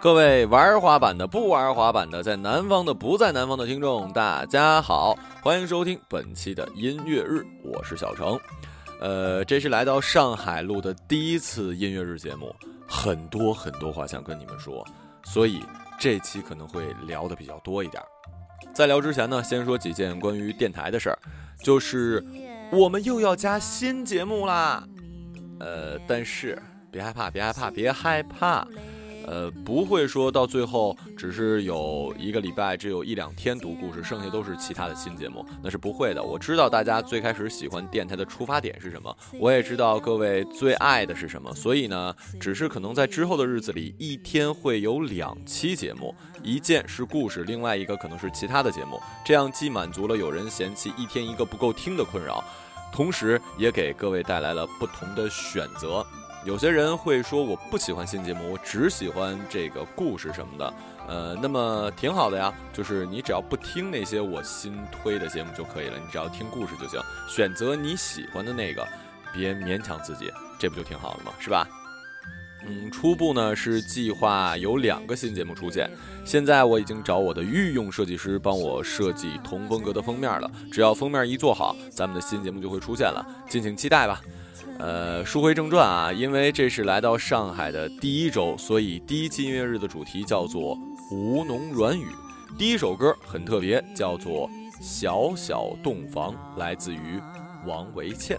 各位玩滑板的、不玩滑板的，在南方的、不在南方的听众，大家好，欢迎收听本期的音乐日，我是小程。呃，这是来到上海录的第一次音乐日节目，很多很多话想跟你们说，所以这期可能会聊的比较多一点。在聊之前呢，先说几件关于电台的事儿，就是我们又要加新节目啦。呃，但是别害怕，别害怕，别害怕。呃，不会说到最后只是有一个礼拜只有一两天读故事，剩下都是其他的新节目，那是不会的。我知道大家最开始喜欢电台的出发点是什么，我也知道各位最爱的是什么，所以呢，只是可能在之后的日子里，一天会有两期节目，一件是故事，另外一个可能是其他的节目，这样既满足了有人嫌弃一天一个不够听的困扰，同时也给各位带来了不同的选择。有些人会说我不喜欢新节目，我只喜欢这个故事什么的，呃，那么挺好的呀，就是你只要不听那些我新推的节目就可以了，你只要听故事就行，选择你喜欢的那个，别勉强自己，这不就挺好的吗？是吧？嗯，初步呢是计划有两个新节目出现，现在我已经找我的御用设计师帮我设计同风格的封面了，只要封面一做好，咱们的新节目就会出现了，敬请期待吧。呃，书归正传啊，因为这是来到上海的第一周，所以第一期音乐日的主题叫做“吴侬软语”。第一首歌很特别，叫做《小小洞房》，来自于王维倩。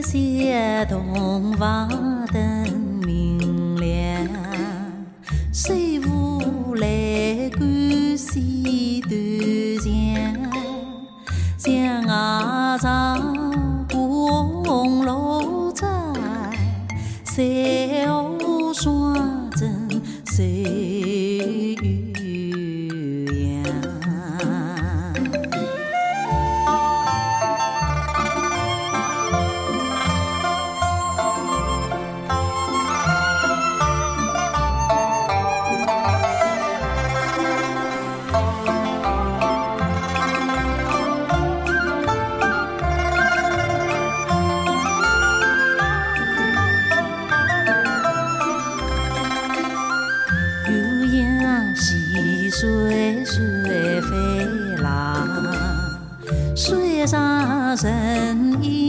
小小洞水上人影。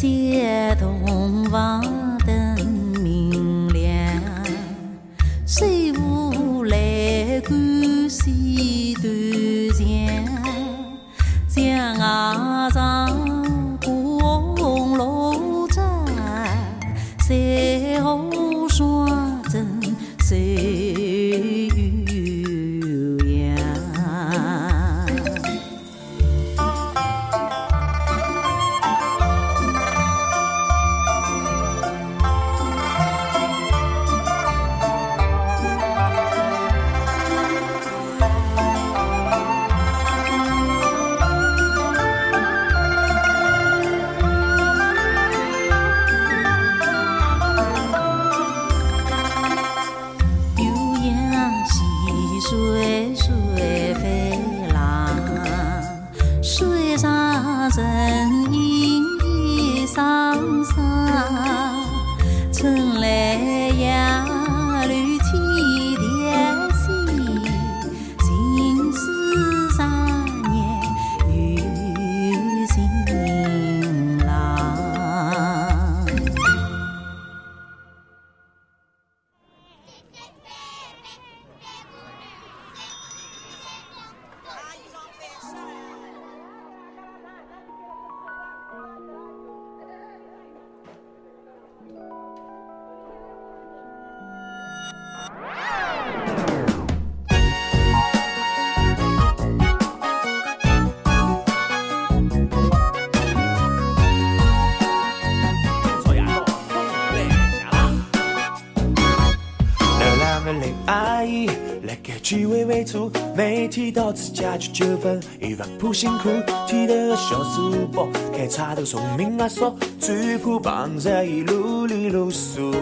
Chia. 树来个句尾尾处，每天到此解决纠纷，一万不辛苦，提的个小书包，开叉头聪明阿叔，最怕帮着一路里露宿。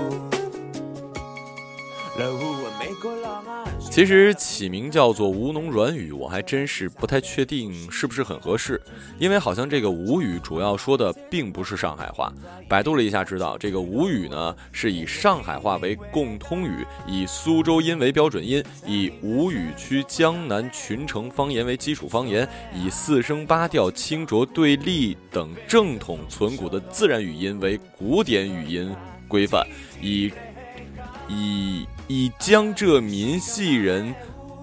其实起名叫做吴侬软语，我还真是不太确定是不是很合适，因为好像这个吴语主要说的并不是上海话。百度了一下，知道这个吴语呢是以上海话为共通语，以苏州音为标准音，以吴语区江南群城方言为基础方言，以四声八调、清浊对立等正统存古的自然语音为古典语音规范，以以以江浙民系人，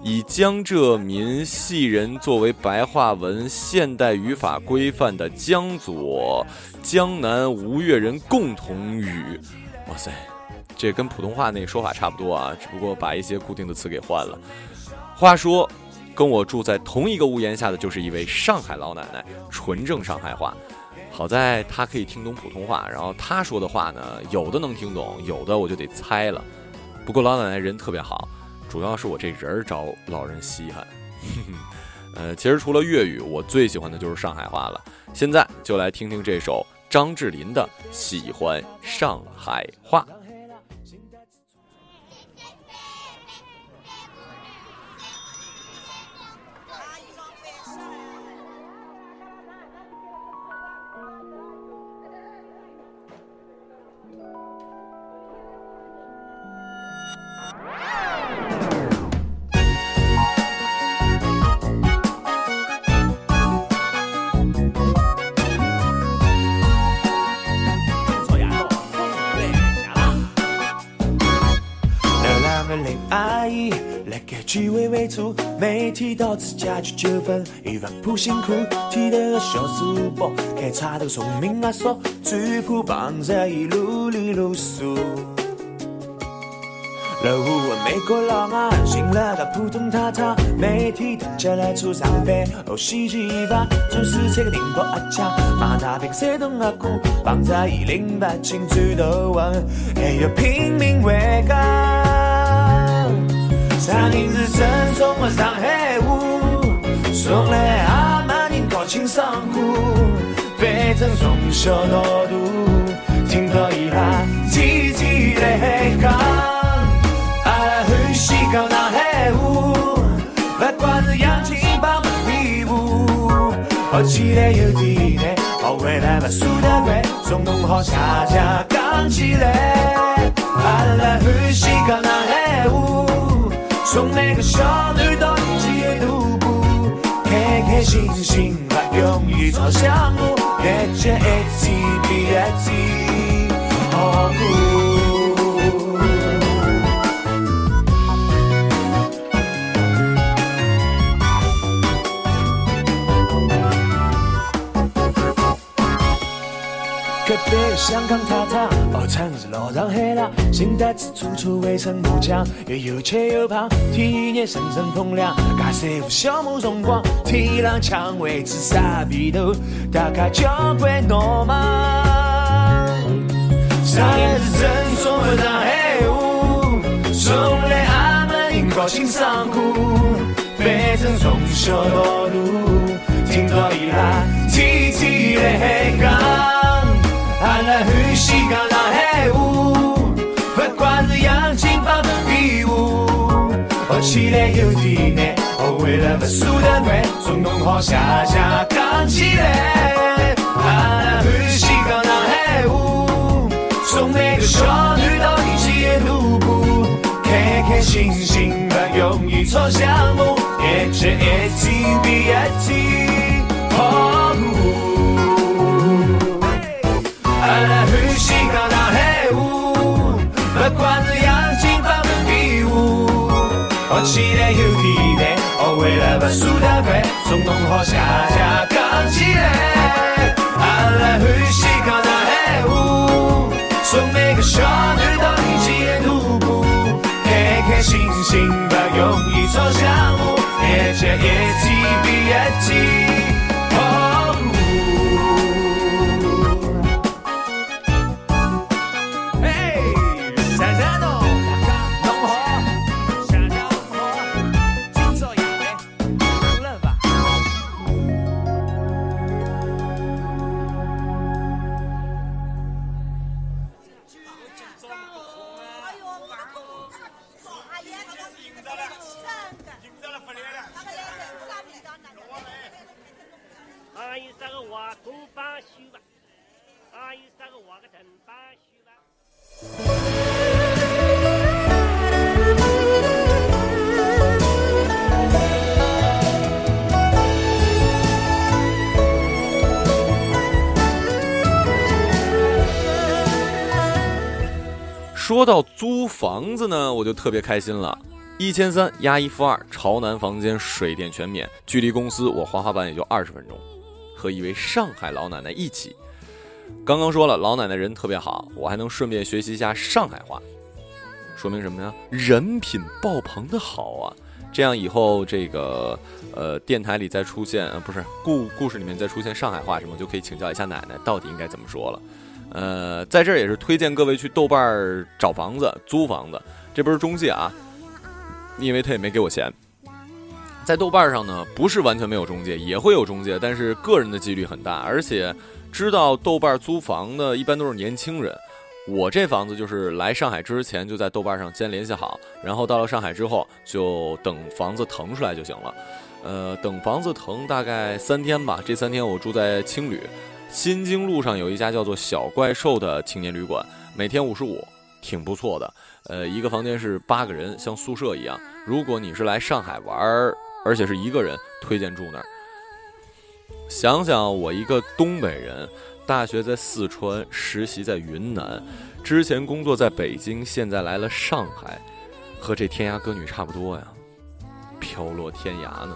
以江浙民系人作为白话文现代语法规范的江左、江南吴越人共同语。哇塞，这跟普通话那个说法差不多啊，只不过把一些固定的词给换了。话说，跟我住在同一个屋檐下的就是一位上海老奶奶，纯正上海话。好在她可以听懂普通话，然后她说的话呢，有的能听懂，有的我就得猜了。不过老奶奶人特别好，主要是我这人儿招老人稀罕。呃，其实除了粤语，我最喜欢的就是上海话了。现在就来听听这首张智霖的《喜欢上海话》。恋爱，来个句尾尾处，没提到自家就九分，一万不辛苦，提的个小书包，开茶头聪明阿叔，最怕帮着一路里露宿。老虎啊，美国佬啊，醒了个普通太太，每天等着来出上班，哦，喜剧一把，总是这个顶包阿家，马大平山东阿姑，帮着一零八清最头王，还有拼命为港。上影是正宗的上海话，送来阿妈人高情商户，反正从小到大，听到伊拉天天来讲，阿拉欢喜讲上海话，不管是洋泾浜门里户，学起来有点难，学会了不输得快，从弄好下家讲起来，阿拉欢喜讲上海话。从每个小女到年纪的徒步，开开心心把友谊朝向路，越接一起比一起好过。香港塔塔，哦，长日路上黑了，新台子处处围城堵墙，又有切又胖，体验声声风凉，尬师傅小木荣光，提浪蔷薇紫砂鼻头，打开交关罗马。上夜是正宗的上海话，送来阿门高兴上课，反正从小到大，听到伊拉天天来讲，学起来有点难，哦，为了不输得惯，从弄好谢谢讲起来，阿拉欢喜讲上海话。送每个小女到一起路过，开开心心不容易吵相骂，一起一起比一起好过。阿拉欢喜讲学起来有点难，哦，为了把输得快，从弄好谢谢讲起来。阿拉欢喜讲上海话。送每个小女到一起路过，开开心心不容易吵相骂，一切一起比一到租房子呢，我就特别开心了。一千三押一付二，朝南房间，水电全免，距离公司我滑滑板也就二十分钟，和一位上海老奶奶一起。刚刚说了，老奶奶人特别好，我还能顺便学习一下上海话，说明什么呀？人品爆棚的好啊！这样以后这个呃电台里再出现呃不是故故事里面再出现上海话什么，就可以请教一下奶奶到底应该怎么说了。呃，在这儿也是推荐各位去豆瓣儿找房子、租房子，这不是中介啊，因为他也没给我钱。在豆瓣上呢，不是完全没有中介，也会有中介，但是个人的几率很大，而且知道豆瓣租房的一般都是年轻人。我这房子就是来上海之前就在豆瓣上先联系好，然后到了上海之后就等房子腾出来就行了。呃，等房子腾大概三天吧，这三天我住在青旅。新京路上有一家叫做“小怪兽”的青年旅馆，每天五十五，挺不错的。呃，一个房间是八个人，像宿舍一样。如果你是来上海玩，而且是一个人，推荐住那儿。想想我一个东北人，大学在四川，实习在云南，之前工作在北京，现在来了上海，和这天涯歌女差不多呀，飘落天涯呢。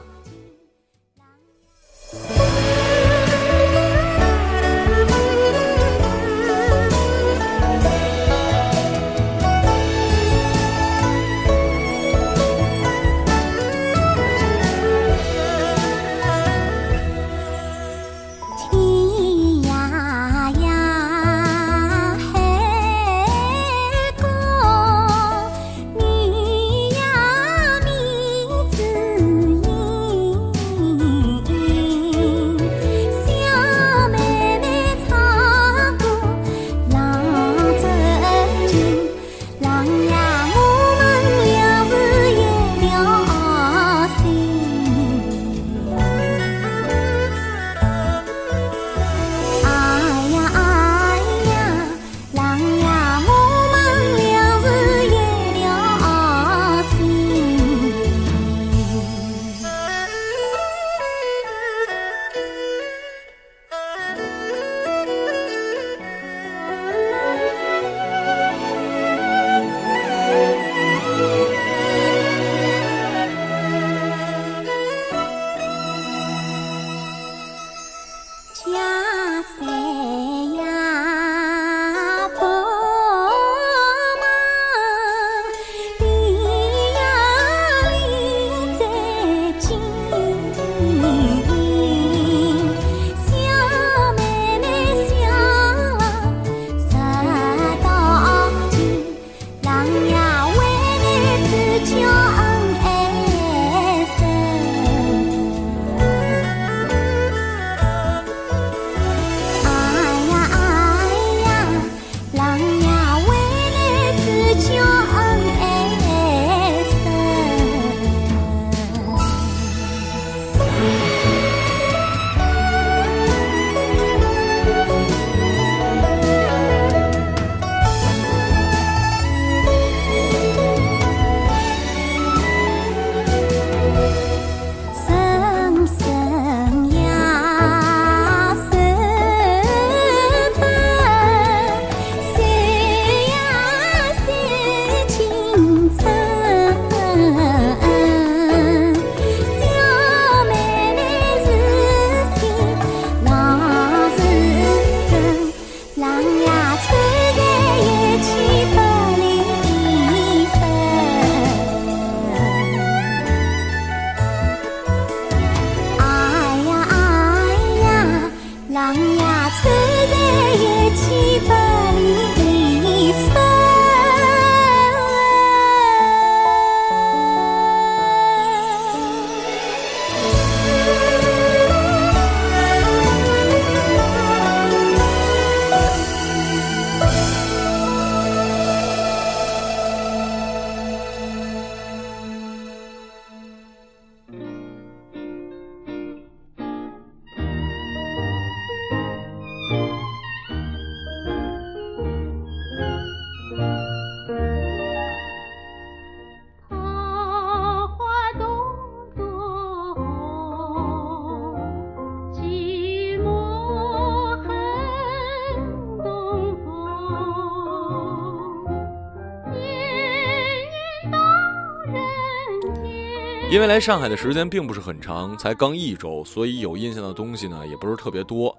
因为来上海的时间并不是很长，才刚一周，所以有印象的东西呢也不是特别多。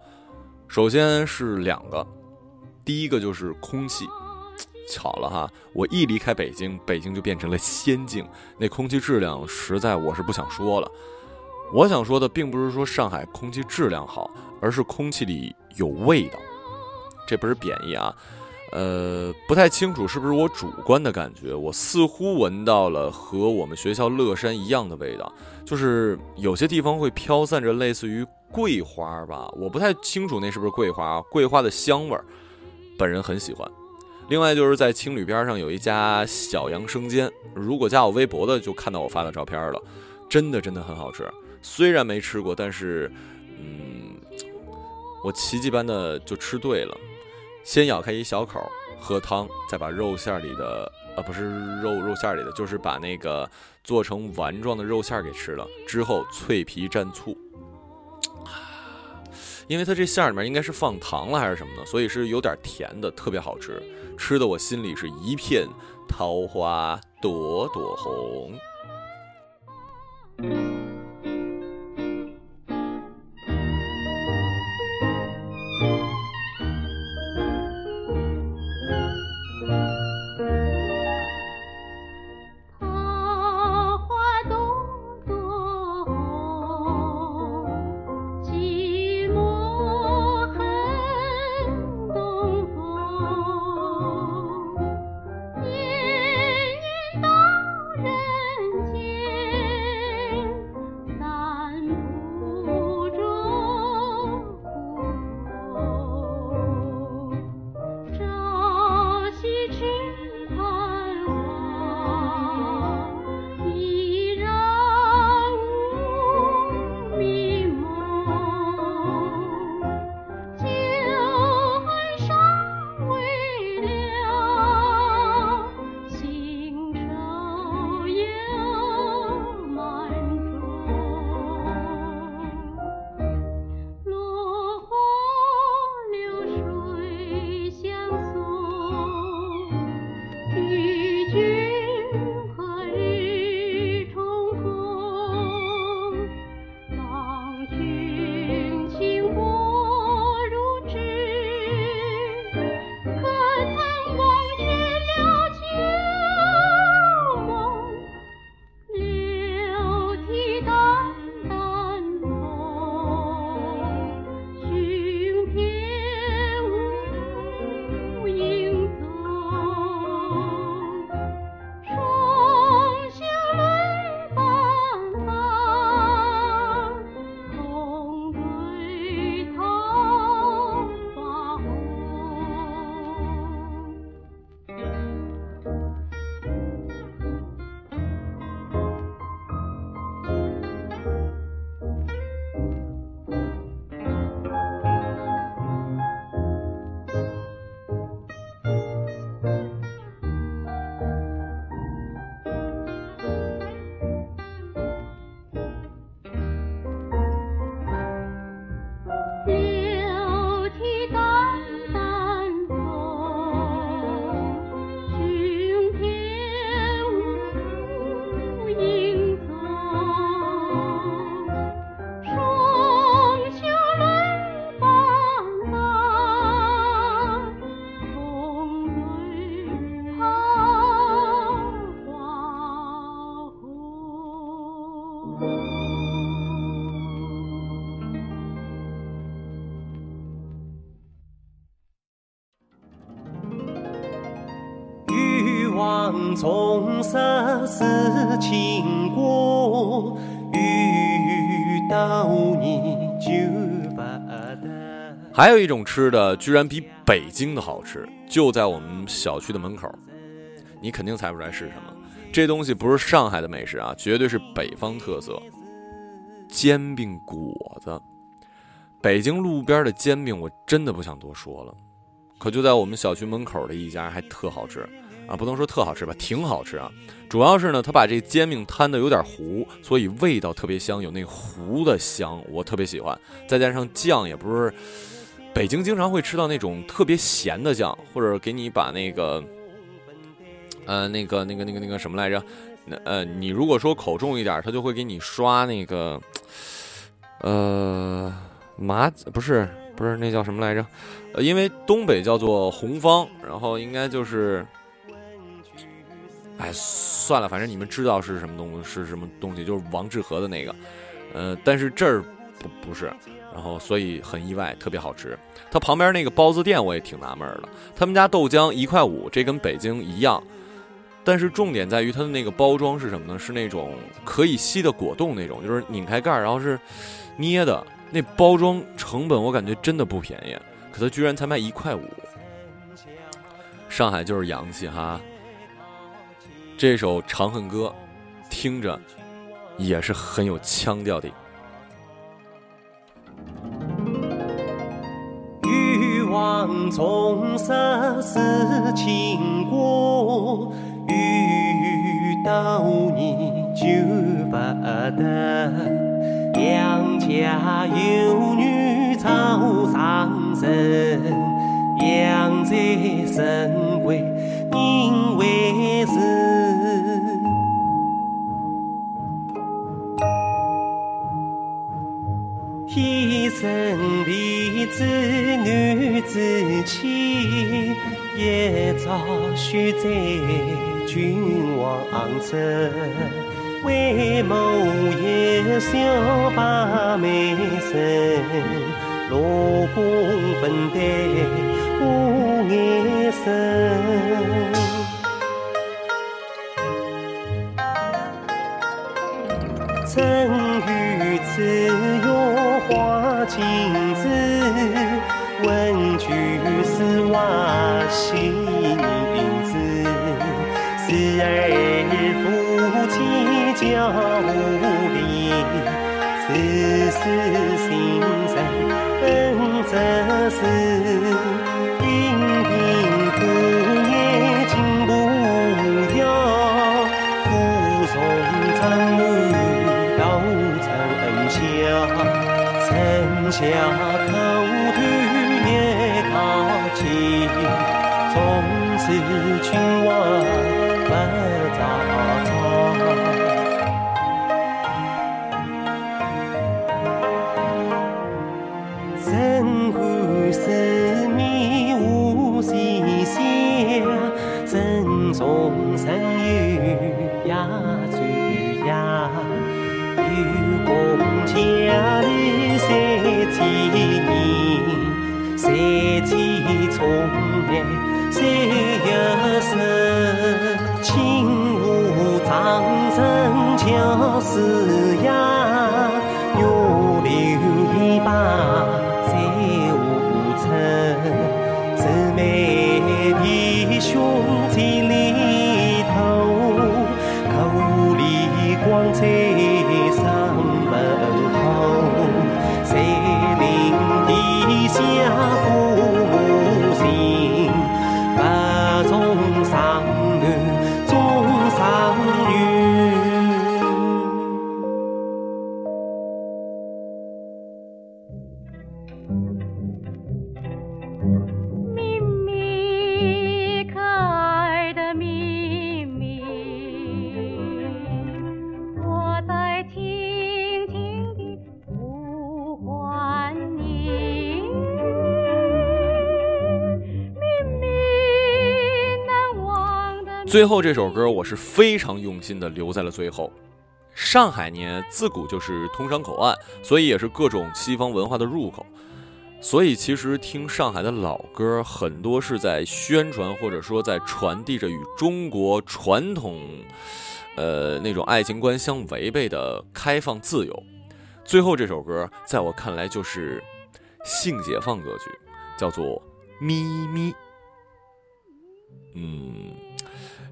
首先是两个，第一个就是空气，巧了哈，我一离开北京，北京就变成了仙境，那空气质量实在我是不想说了。我想说的并不是说上海空气质量好，而是空气里有味道，这不是贬义啊。呃，不太清楚是不是我主观的感觉，我似乎闻到了和我们学校乐山一样的味道，就是有些地方会飘散着类似于桂花吧，我不太清楚那是不是桂花，桂花的香味儿，本人很喜欢。另外就是在青旅边上有一家小杨生煎，如果加我微博的就看到我发的照片了，真的真的很好吃。虽然没吃过，但是，嗯，我奇迹般的就吃对了。先咬开一小口，喝汤，再把肉馅里的，呃，不是肉肉馅里的，就是把那个做成丸状的肉馅给吃了。之后脆皮蘸醋，因为它这馅里面应该是放糖了还是什么的，所以是有点甜的，特别好吃。吃的我心里是一片桃花朵朵红。还有一种吃的，居然比北京的好吃，就在我们小区的门口。你肯定猜不出来是什么，这东西不是上海的美食啊，绝对是北方特色。煎饼果子，北京路边的煎饼，我真的不想多说了。可就在我们小区门口的一家，还特好吃啊！不能说特好吃吧，挺好吃啊。主要是呢，他把这煎饼摊的有点糊，所以味道特别香，有那糊的香，我特别喜欢。再加上酱也不是，北京经常会吃到那种特别咸的酱，或者给你把那个，呃，那个那个那个那个什么来着，那呃，你如果说口重一点，他就会给你刷那个，呃，麻不是不是那叫什么来着？呃，因为东北叫做红方，然后应该就是，哎，算了，反正你们知道是什么东是什么东西，就是王致和的那个，呃，但是这儿不不是，然后所以很意外，特别好吃。它旁边那个包子店我也挺纳闷的，他们家豆浆一块五，这跟北京一样。但是重点在于它的那个包装是什么呢？是那种可以吸的果冻那种，就是拧开盖，然后是捏的。那包装成本我感觉真的不便宜，可它居然才卖一块五。上海就是洋气哈。这首《长恨歌》听着也是很有腔调的。望重拾是情歌，遇到你就不得。杨家有女草上人，养在深闺因为是。天生丽质难自弃，一朝选在君王侧，为谋一笑把媚生，六宫粉黛无颜色。春雨。青子，问句是瓦心同生有呀转呀，有共家里三千年，三千重来三一世，青湖长城桥丝最后这首歌我是非常用心的留在了最后。上海呢，自古就是通商口岸，所以也是各种西方文化的入口。所以其实听上海的老歌，很多是在宣传或者说在传递着与中国传统，呃那种爱情观相违背的开放自由。最后这首歌，在我看来就是性解放歌曲，叫做《咪咪》。嗯。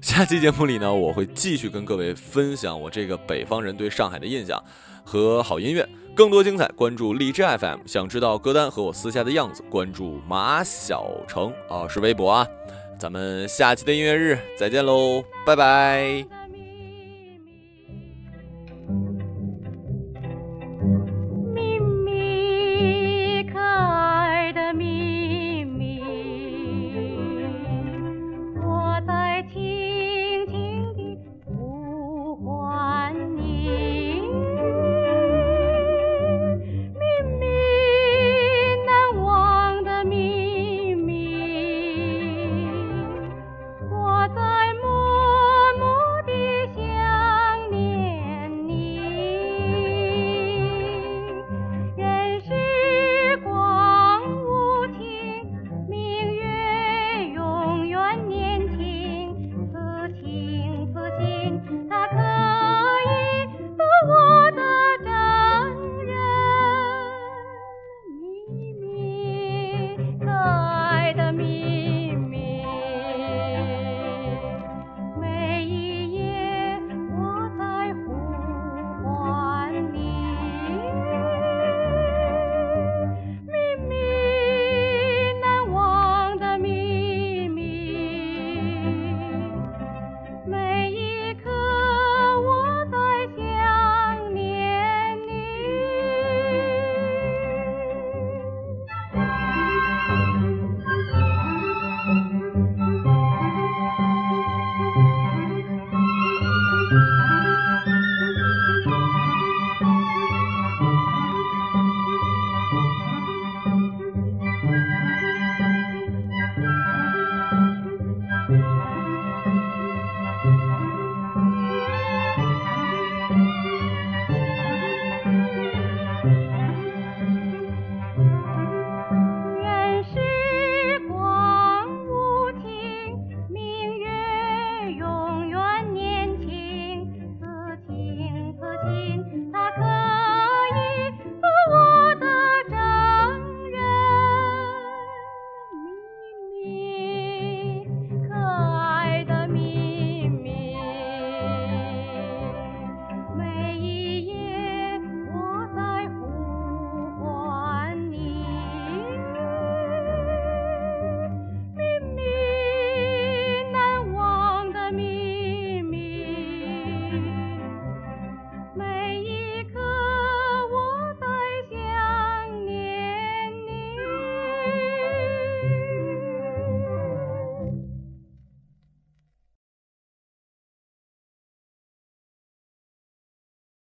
下期节目里呢，我会继续跟各位分享我这个北方人对上海的印象和好音乐。更多精彩，关注荔枝 FM。想知道歌单和我私下的样子，关注马小成啊，是微博啊。咱们下期的音乐日再见喽，拜拜。